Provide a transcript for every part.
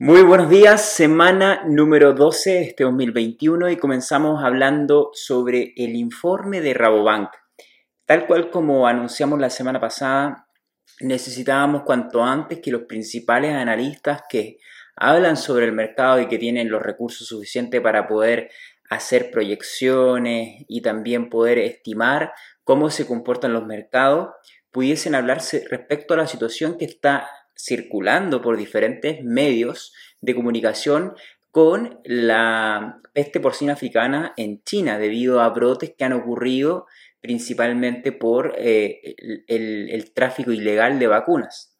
Muy buenos días, semana número 12 de este 2021 y comenzamos hablando sobre el informe de Rabobank. Tal cual como anunciamos la semana pasada, necesitábamos cuanto antes que los principales analistas que hablan sobre el mercado y que tienen los recursos suficientes para poder hacer proyecciones y también poder estimar cómo se comportan los mercados, pudiesen hablarse respecto a la situación que está circulando por diferentes medios de comunicación con la peste porcina africana en China debido a brotes que han ocurrido principalmente por eh, el, tráfico ilegal de vacunas.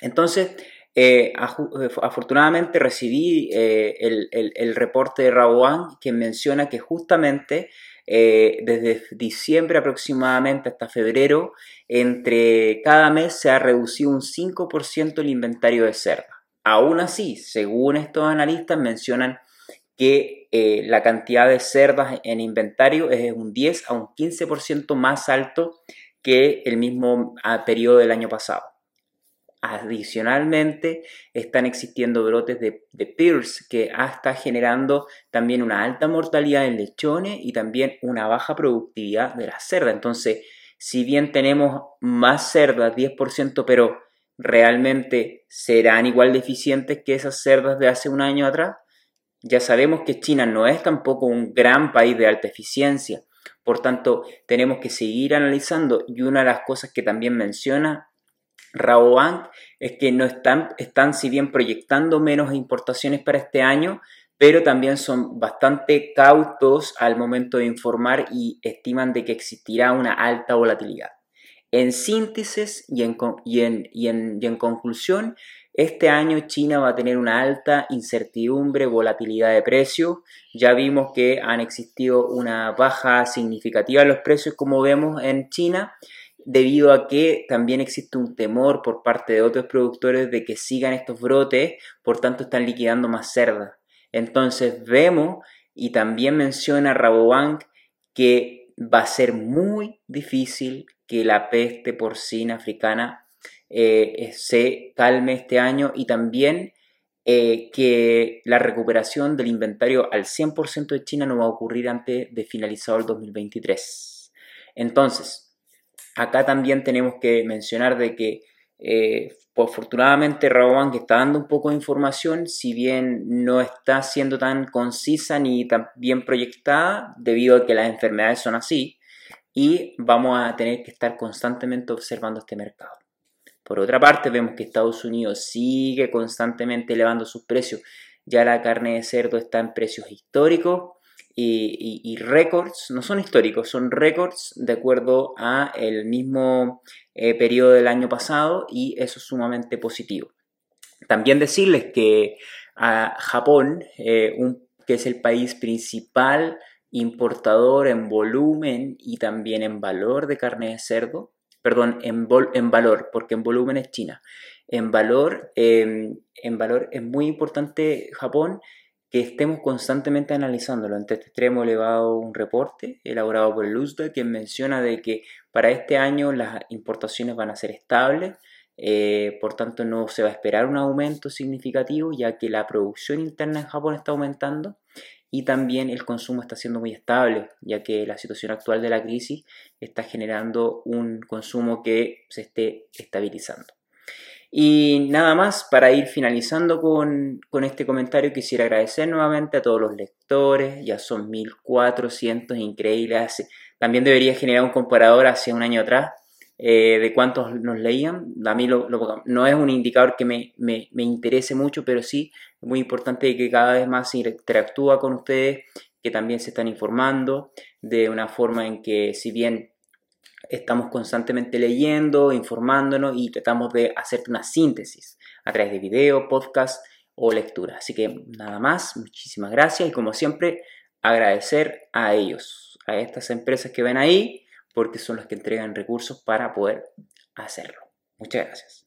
Entonces, eh, afortunadamente recibí eh, el, el, reporte de Raboán que menciona que justamente eh, desde diciembre aproximadamente hasta febrero, entre cada mes se ha reducido un 5% el inventario de cerda. Aún así, según estos analistas, mencionan que eh, la cantidad de cerdas en inventario es un 10 a un 15% más alto que el mismo ah, periodo del año pasado. Adicionalmente, están existiendo brotes de, de PIRS que está generando también una alta mortalidad en lechones y también una baja productividad de la cerda. Entonces, si bien tenemos más cerdas, 10%, pero realmente serán igual de eficientes que esas cerdas de hace un año atrás, ya sabemos que China no es tampoco un gran país de alta eficiencia. Por tanto, tenemos que seguir analizando y una de las cosas que también menciona Rabobank es que no están, están si bien proyectando menos importaciones para este año, pero también son bastante cautos al momento de informar y estiman de que existirá una alta volatilidad. En síntesis y en, y en, y en, conclusión, este año China va a tener una alta incertidumbre, volatilidad de precios. Ya vimos que han existido una baja significativa en los precios, como vemos en China, debido a que también existe un temor por parte de otros productores de que sigan estos brotes, por tanto están liquidando más cerdas. Entonces vemos y también menciona Rabobank que va a ser muy difícil que la peste porcina africana eh, se calme este año y también eh, que la recuperación del inventario al 100% de China no va a ocurrir antes de finalizado el 2023. Entonces, Acá también tenemos que mencionar de que eh, pues, afortunadamente Rabobank está dando un poco de información, si bien no está siendo tan concisa ni tan bien proyectada, debido a que las enfermedades son así, y vamos a tener que estar constantemente observando este mercado. Por otra parte, vemos que Estados Unidos sigue constantemente elevando sus precios. Ya la carne de cerdo está en precios históricos y, récords, no son históricos, son récords de acuerdo a el mismo eh, periodo del año pasado y eso es sumamente positivo. También decirles que a Japón, eh, que es el país principal importador en volumen y también en valor de carne de cerdo, perdón, en, en valor, porque en volumen es China. En valor, em, en valor es muy importante Japón que estemos constantemente analizándolo. En este extremo elevado un reporte elaborado por el USDA que menciona de que para este año las importaciones van a ser estables, eh, por tanto no se va a esperar un aumento significativo ya que la producción interna en Japón está aumentando y también el consumo está siendo muy estable ya que la situación actual de la crisis está generando un consumo que se esté estabilizando. Y nada más, para ir finalizando con, este comentario, quisiera agradecer nuevamente a todos los lectores, ya son 1400, increíbles. También debería generar un comparador hacia un año atrás eh, de cuántos nos leían. A mí no es un indicador que me, me, me, interese mucho, pero sí es muy importante que cada vez más interactúa con ustedes, que también se están informando de una forma en que si bien estamos constantemente leyendo, informándonos y tratamos de hacer una síntesis a través de video, podcast o lectura. Así que nada más, muchísimas gracias y como siempre agradecer a ellos, a estas empresas que ven ahí, porque son las que entregan recursos para poder hacerlo. Muchas gracias.